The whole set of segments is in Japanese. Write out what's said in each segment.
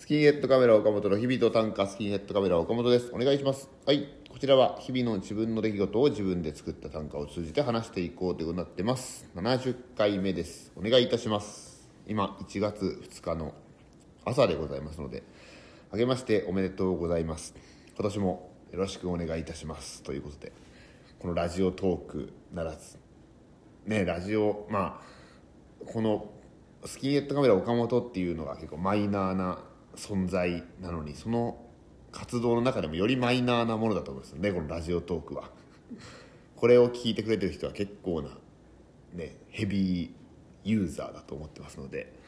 スキンヘッドカメラ岡本の日々と短歌スキンヘッドカメラ岡本です。お願いします。はい。こちらは日々の自分の出来事を自分で作った短歌を通じて話していこうということになってます。70回目です。お願いいたします。今1月2日の朝でございますのであげましておめでとうございます。今年もよろしくお願いいたします。ということでこのラジオトークならず。ねラジオまあこのスキンヘッドカメラ岡本っていうのが結構マイナーな存在なのにその活動の中でもよりマイナーなものだと思うんですよ。ねこのラジオトークは。これを聞いてくれてる人は結構なねヘビーユーザーだと思ってますので。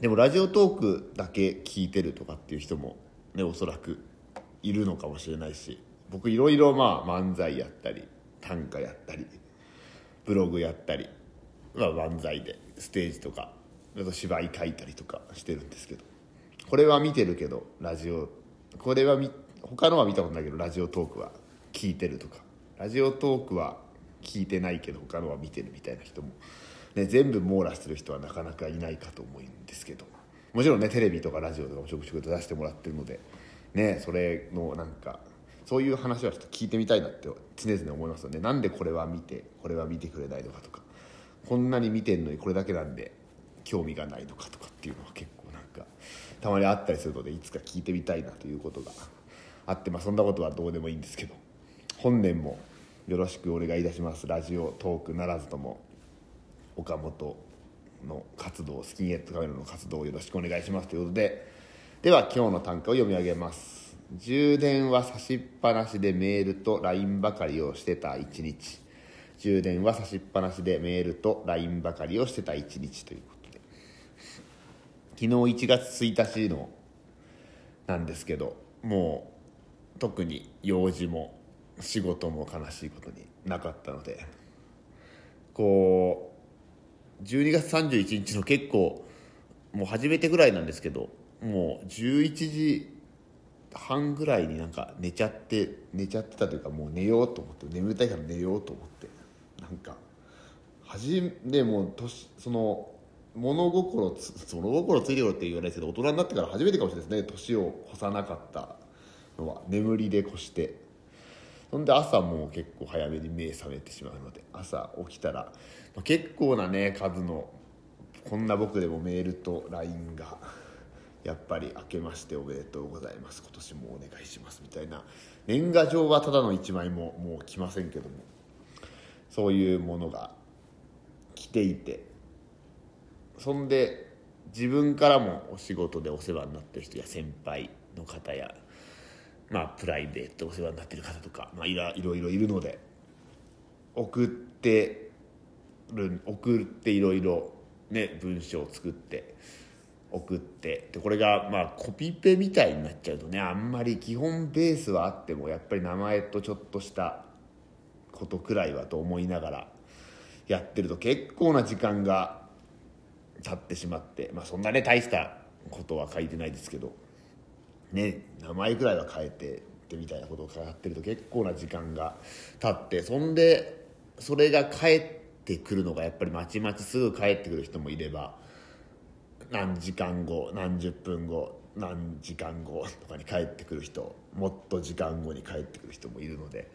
でもラジオトークだけ聞いてるとかっていう人もねおそらくいるのかもしれないし僕いろいろまあ漫才やったり短歌やったりブログやったり、まあ、漫才でステージとかあと芝居書いたりとかしてるんですけど。これは見てるけどラジオこれは見他のは見たことないけどラジオトークは聞いてるとか。ラジオトークは聞いてないけど他のは見てるみたいな人も、ね、全部網羅してる人はなかなかいないかと思うんですけど。もちろんねテレビとかラジオとかもちょくちょく出してもらってるのでねそれのなんかそういう話はちょっと聞いてみたいなって常々思いますよね。なんでこれは見てこれは見てくれないのかとか。こんなに見てんのにこれだけなんで興味がないのかとかっていうのは結構かたまにあったりするのでいつか聞いてみたいなということがあってまあそんなことはどうでもいいんですけど本年もよろしくお願いいたします。ラジオトークならずとも岡本の活動スキンヘッドカメラの活動をよろしくお願いしますということででは今日の短歌を読み上げます。充電は差しっぱなしでメールと LINE ばかりをしてた一日。充電は差しっぱなしでメールと LINE ばかりをしてた一日ということ昨日1月1日のなんですけどもう特に用事も仕事も悲しいことになかったのでこう12月31日の結構もう初めてぐらいなんですけどもう11時半ぐらいになんか寝ちゃって寝ちゃってたというかもう寝ようと思って眠たいから寝ようと思ってなんか初めもう年その物心つ物心ついてるって言わないですけど大人になってから初めてかもしれないですね。年を越さなかったのは眠りで越して。そんで朝もう結構早めに目覚めてしまうので朝起きたら、まあ、結構なね数のこんな僕でもメールと LINE がやっぱり明けましておめでとうございます。今年もお願いします。みたいな年賀状はただの1枚ももう来ませんけども。そういうものが来ていて。そんで自分からもお仕事でお世話になってる人や先輩の方やまあプライベートお世話になってる方とか、まあ、いろいろいるので送ってる送っていろいろね文章を作って送ってでこれがまあコピペみたいになっちゃうとねあんまり基本ベースはあってもやっぱり名前とちょっとしたことくらいはと思いながらやってると結構な時間が経ってしまってまあそんなね大したことは書いてないですけどね名前くらいは変えてってみたいなことをやってると結構な時間が経ってそんでそれが返ってくるのがやっぱりまちまちすぐ帰ってくる人もいれば何時間後何十分後何時間後とかに帰ってくる人もっと時間後に帰ってくる人もいるので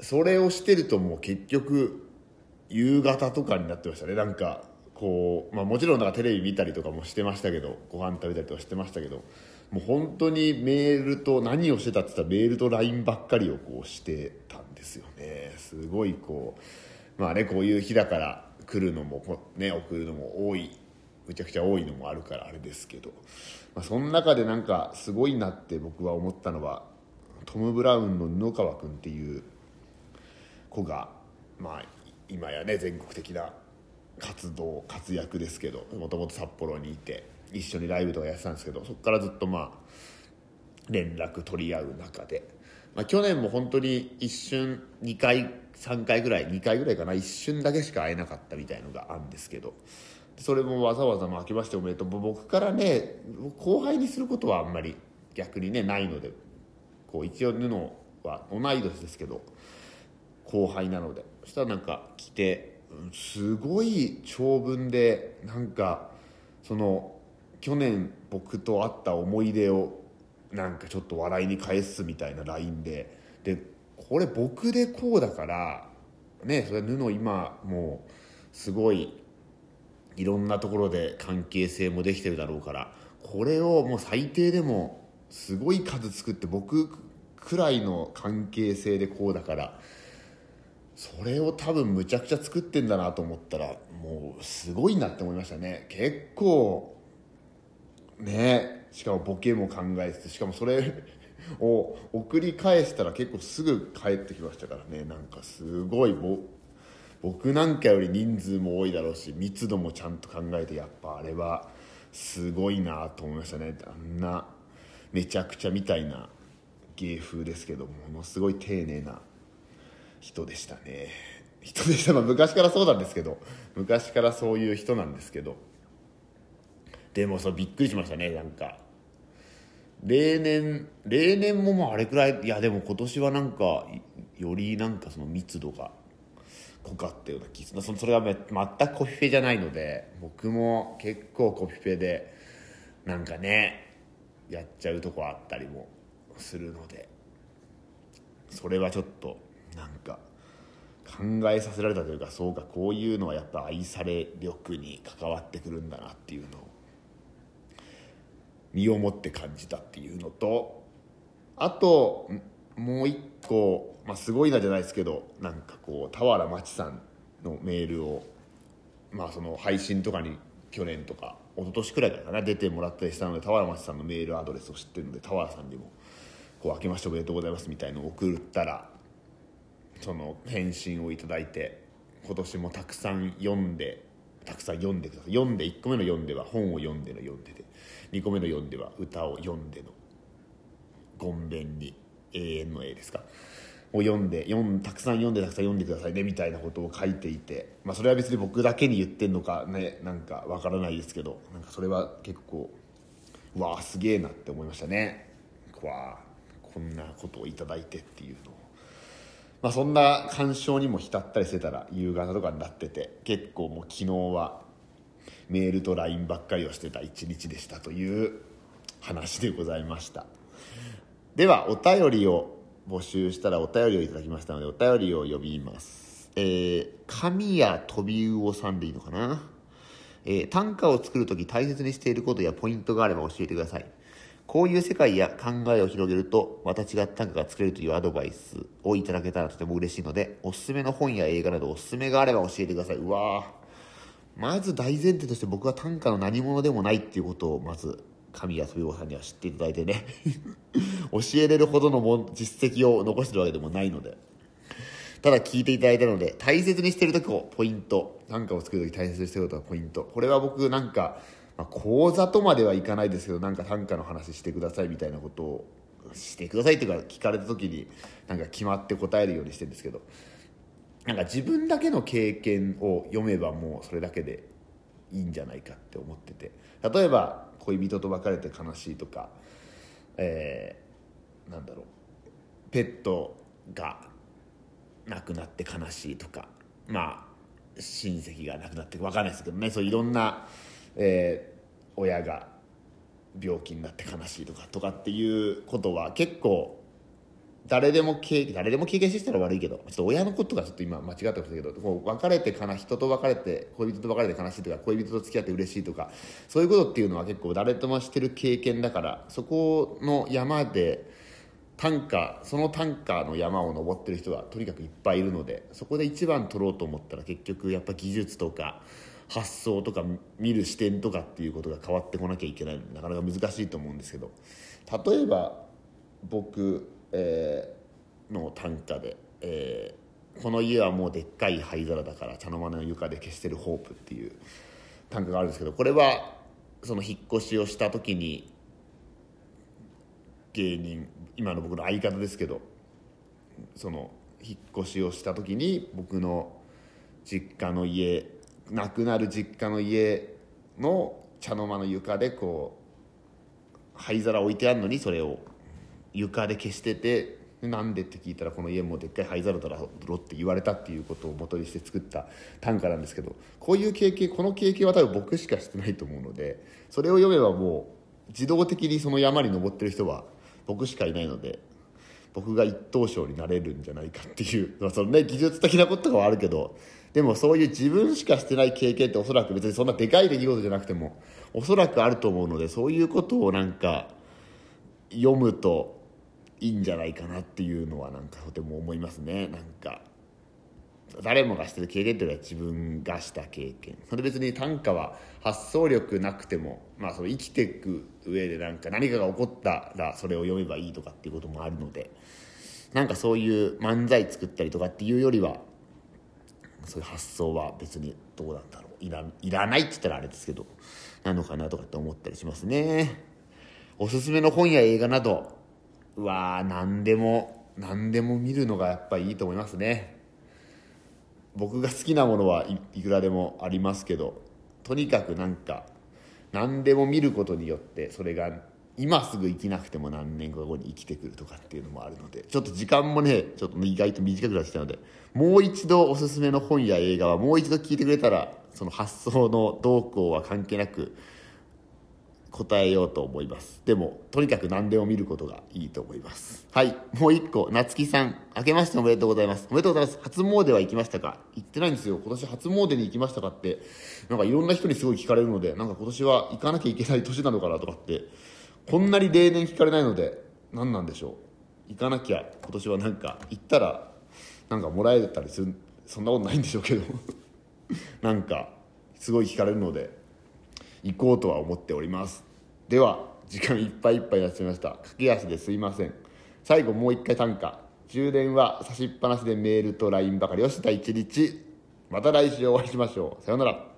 それをしてるともう結局夕方とかになってましたねなんかこう、まあ、もちろんなんかテレビ見たりとかもしてましたけどご飯食べたりとかしてましたけどもう本当にメールと何をしてたって言ったらメールと LINE ばっかりをこうしてたんですよね。すごいこうまあねこういう日だから来るのもね送るのも多いむちゃくちゃ多いのもあるからあれですけど、まあ、その中でなんかすごいなって僕は思ったのはトム・ブラウンの布川君っていう子がまあ今やね全国的な活動活躍ですけどもともと札幌にいて一緒にライブとかやってたんですけどそこからずっとまあ連絡取り合う中で、まあ、去年も本当に一瞬2回3回ぐらい2回ぐらいかな一瞬だけしか会えなかったみたいのがあるんですけどそれもわざわざ「明けましておめでとう」僕からね後輩にすることはあんまり逆にねないのでこう一応布は同い年ですけど後輩なのでそしたらなんか来てすごい長文でなんかその去年僕と会った思い出をなんかちょっと笑いに返すみたいな LINE で。でこれ僕でこうだからねそれ布今もうすごいいろんなところで関係性もできてるだろうからこれをもう最低でもすごい数作って僕くらいの関係性でこうだからそれを多分むちゃくちゃ作ってんだなと思ったらもうすごいなって思いましたね。結構ねしかもボケも考えててしかもそれを送り返したら結構すぐ帰ってきましたからね。なんかすごい僕なんかより人数も多いだろうし密度もちゃんと考えてやっぱあれはすごいなと思いましたね。あんなめちゃくちゃみたいな芸風ですけどものすごい丁寧な人でしたね。人でした。まあ昔からそうなんですけど。昔からそういう人なんですけど。でもそうびっくりしましたねなんか。例年例年ももうあれくらいいやでも今年はなんかよりなんかその密度が濃かったような気がする。それは全くコピペじゃないので僕も結構コピペでなんかねやっちゃうとこあったりもするので。それはちょっと考えさせられたというかそうかこういうのはやっぱ愛され力に関わってくるんだなっていうのを身をもって感じたっていうのとあともう一個、まあ、すごいなじゃないですけどなんかこう俵真知さんのメールを、まあ、その配信とかに去年とか一昨年くらいかな出てもらったりしたので俵真知さんのメールアドレスを知ってるので俵さんにもこう「明けましておめでとうございます」みたいのを送ったらその返信をいただいて今年もたくさん読んでたくさん読んでください。読んで1個目の読んでは本を読んでの読んでで2個目の読んでは歌を読んでのごんべんに永遠の絵ですか。を読んで読んたくさん読んでたくさん読んでくださいねみたいなことを書いていて、まあ、それは別に僕だけに言ってんのかねなんかわからないですけどなんかそれは結構わあすげえなって思いましたね。わあこんなことを頂いてっていうのを。まあ、そんな鑑賞にも浸ったりしてたら夕方とかになってて結構もう昨日はメールと LINE ばっかりをしてた一日でしたという話でございました。ではお便りを募集したらお便りをいただきましたのでお便りを呼びます。えー、神谷飛び魚さんでいいのかな？えー、短歌を作る時大切にしていることやポイントがあれば教えてください。こういう世界や考えを広げるとまた違った短歌が作れるというアドバイスをいただけたらとても嬉しいのでおすすめの本や映画などおすすめがあれば教えてください。うわまず大前提として僕は短歌の何者でもないっていうことをまず神谷飛びさんには知っていただいてね。教えれるほどのも実績を残してるわけでもないので。ただ聞いていただいたので大切にしてる時をポイント。短歌を作る時大切にしてることがポイント。これは僕なんかまあ、講座とまではいかないですけどなんか短歌の話してくださいみたいなことをしてくださいっていうか聞かれた時になんか決まって答えるようにしてるんですけどなんか自分だけの経験を読めばもうそれだけでいいんじゃないかって思ってて。例えば恋人と別れて悲しいとか、えー、なんだろう。ペットが亡くなって悲しいとかまあ親戚が亡くなって分かんないですけどね。そういろんなえー、親が病気になって悲しいとかとかっていうことは結構誰でも経誰でも経験してたら悪いけどちょっと親のことがちょっと今間違ってましたけどこう別れて悲人と別れて恋人と別れて悲しいとか恋人と付き合って嬉しいとかそういうことっていうのは結構誰ともしてる経験だからそこの山で短歌その短歌の山を登ってる人がとにかくいっぱいいるのでそこで一番取ろうと思ったら結局やっぱ技術とか発想とか見る視点とかっていうことが変わってこなきゃいけない。なかなか難しいと思うんですけど。例えば僕、えー、の短歌で、えー、この家はもうでっかい灰皿だから茶の間の床で消してるホープ」っていう短歌があるんですけどこれはその引っ越しをした時に芸人今の僕の相方ですけどその引っ越しをした時に僕の実家の家亡くなる実家の家の茶の間の床でこう灰皿置いてあるのにそれを床で消しててなんでって聞いたらこの家もでっかい灰皿だろって言われたっていうことを元にして作った短歌なんですけどこういう経験この経験は多分僕しかしてないと思うのでそれを読めばもう自動的にその山に登ってる人は僕しかいないので僕が一等賞になれるんじゃないかっていう、まあ、そのね技術的なこととかはあるけどでもそういう自分しかしてない経験っておそらく別にそんなでかい出来事じゃなくてもおそらくあると思うのでそういうことをなんか読むといいんじゃないかなっていうのはなんかとても思いますね。なんか誰もがしてる経験っていうのは自分がした経験。それ別に短歌は発想力なくても、まあ、その生きていく上でなんか何かが起こったらそれを読めばいいとかっていうこともあるのでなんかそういう漫才作ったりとかっていうよりはそういう発想は別にどうなんだろう。いらいらないって言ったらあれですけどなのかなとかって思ったりしますね。おすすめの本や映画などうわ何でも何でも見るのがやっぱいいと思いますね。僕が好きなものはいくらでもありますけどとにかくなんか何でも見ることによってそれが今すぐ生きなくても何年か後に生きてくるとかっていうのもあるのでちょっと時間もねちょっと意外と短くなってきたのでもう一度おすすめの本や映画はもう一度聞いてくれたらその発想の動向は関係なく答えようと思います。でもとにかく何でも見ることがいいと思います。はい。もう一個夏木さん。明けましておめでとうございます。おめでとうございます。初詣は行きましたか？行ってないんですよ。今年初詣に行きましたかってなんかいろんな人にすごい聞かれるのでなんか今年は行かなきゃいけない年なのかなとかってこんなに例年聞かれないので何なんでしょう？行かなきゃ今年はなんか行ったらなんかもらえたりするそんなことないんでしょうけど。なんかすごい聞かれるので行こうとは思っております。では時間いっぱいいっぱいになっちゃいました。駆け足ですいません。最後もう一回短歌。充電は差しっぱなしでメールと LINE ばかり。をした一日。また来週お会いしましょう。さようなら。